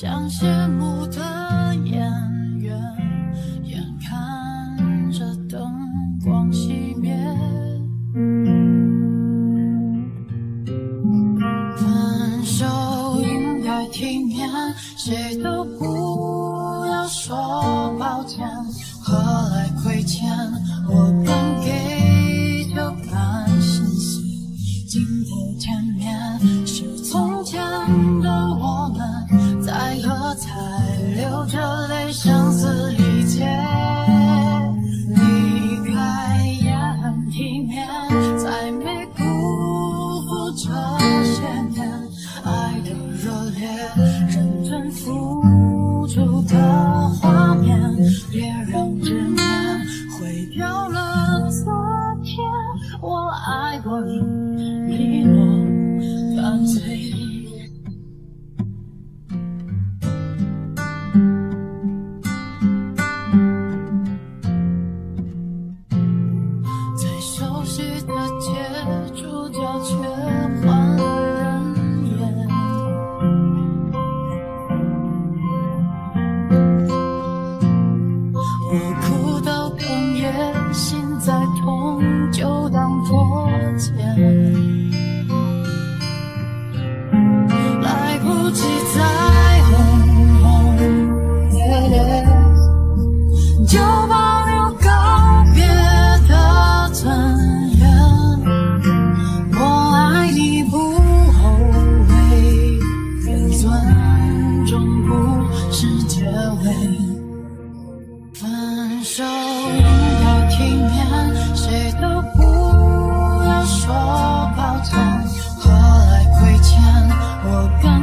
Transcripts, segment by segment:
像谢幕的演员眼看着灯光熄灭。分手应该体面谁都不要说抱歉。最熟悉的街，主角却换了人演。我哭到哽咽，心再痛，就当……我便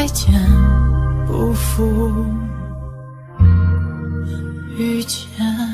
再见。不负遇见。